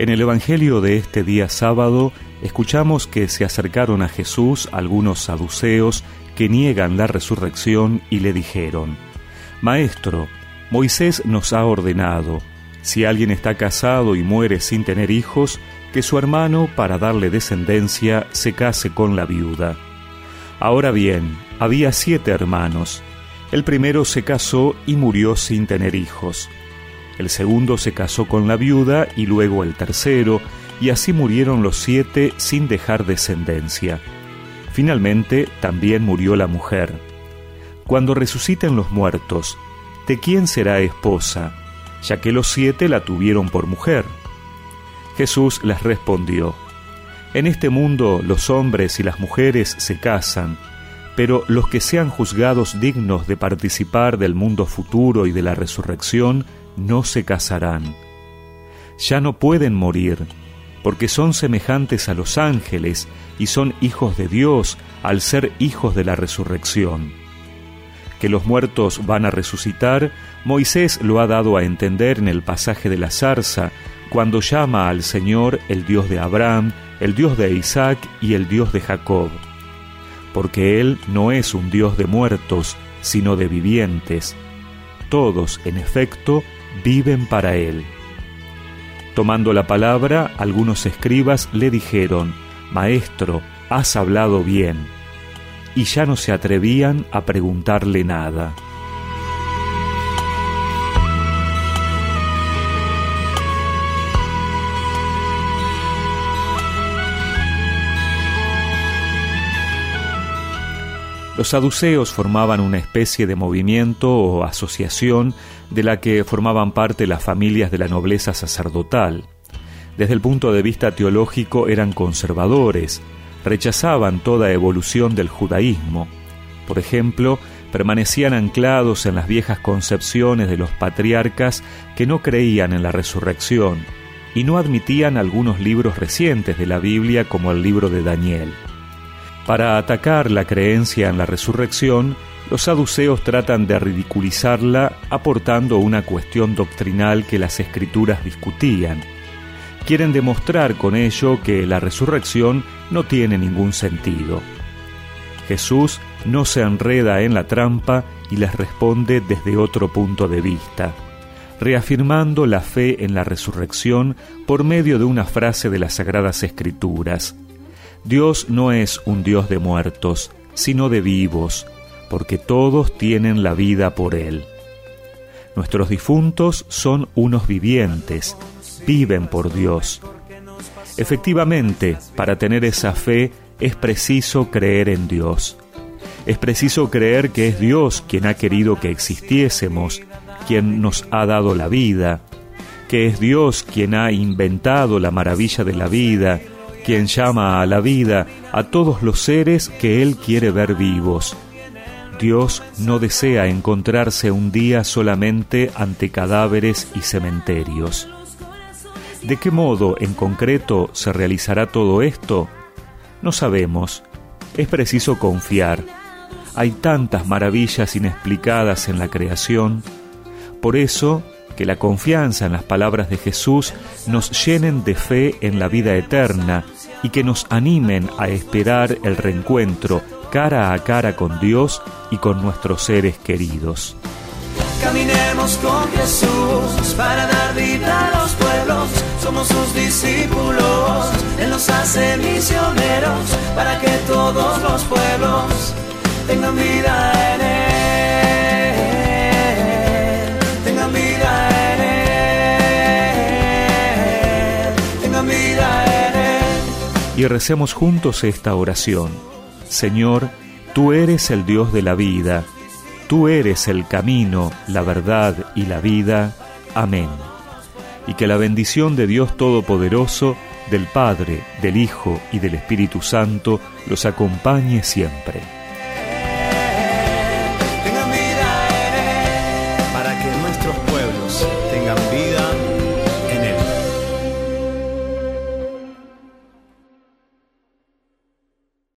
En el Evangelio de este día sábado escuchamos que se acercaron a Jesús algunos saduceos que niegan la resurrección y le dijeron, Maestro, Moisés nos ha ordenado, si alguien está casado y muere sin tener hijos, que su hermano, para darle descendencia, se case con la viuda. Ahora bien, había siete hermanos. El primero se casó y murió sin tener hijos el segundo se casó con la viuda y luego el tercero, y así murieron los siete sin dejar descendencia. Finalmente también murió la mujer. Cuando resuciten los muertos, ¿de quién será esposa? Ya que los siete la tuvieron por mujer. Jesús les respondió, En este mundo los hombres y las mujeres se casan, pero los que sean juzgados dignos de participar del mundo futuro y de la resurrección, no se casarán. Ya no pueden morir, porque son semejantes a los ángeles y son hijos de Dios al ser hijos de la resurrección. Que los muertos van a resucitar, Moisés lo ha dado a entender en el pasaje de la zarza, cuando llama al Señor el Dios de Abraham, el Dios de Isaac y el Dios de Jacob. Porque Él no es un Dios de muertos, sino de vivientes. Todos, en efecto, viven para él. Tomando la palabra, algunos escribas le dijeron, Maestro, has hablado bien, y ya no se atrevían a preguntarle nada. Los saduceos formaban una especie de movimiento o asociación de la que formaban parte las familias de la nobleza sacerdotal. Desde el punto de vista teológico eran conservadores, rechazaban toda evolución del judaísmo. Por ejemplo, permanecían anclados en las viejas concepciones de los patriarcas que no creían en la resurrección y no admitían algunos libros recientes de la Biblia como el libro de Daniel. Para atacar la creencia en la resurrección, los saduceos tratan de ridiculizarla aportando una cuestión doctrinal que las escrituras discutían. Quieren demostrar con ello que la resurrección no tiene ningún sentido. Jesús no se enreda en la trampa y les responde desde otro punto de vista, reafirmando la fe en la resurrección por medio de una frase de las Sagradas Escrituras. Dios no es un Dios de muertos, sino de vivos, porque todos tienen la vida por Él. Nuestros difuntos son unos vivientes, viven por Dios. Efectivamente, para tener esa fe es preciso creer en Dios. Es preciso creer que es Dios quien ha querido que existiésemos, quien nos ha dado la vida, que es Dios quien ha inventado la maravilla de la vida, quien llama a la vida a todos los seres que Él quiere ver vivos. Dios no desea encontrarse un día solamente ante cadáveres y cementerios. ¿De qué modo en concreto se realizará todo esto? No sabemos. Es preciso confiar. Hay tantas maravillas inexplicadas en la creación. Por eso, que la confianza en las palabras de Jesús nos llenen de fe en la vida eterna y que nos animen a esperar el reencuentro cara a cara con Dios y con nuestros seres queridos. Caminemos con Jesús para dar vida a los pueblos. Somos sus discípulos. Él nos hace misioneros para que todos los pueblos tengan vida en Él. Y recemos juntos esta oración. Señor, tú eres el Dios de la vida, tú eres el camino, la verdad y la vida. Amén. Y que la bendición de Dios Todopoderoso, del Padre, del Hijo y del Espíritu Santo los acompañe siempre.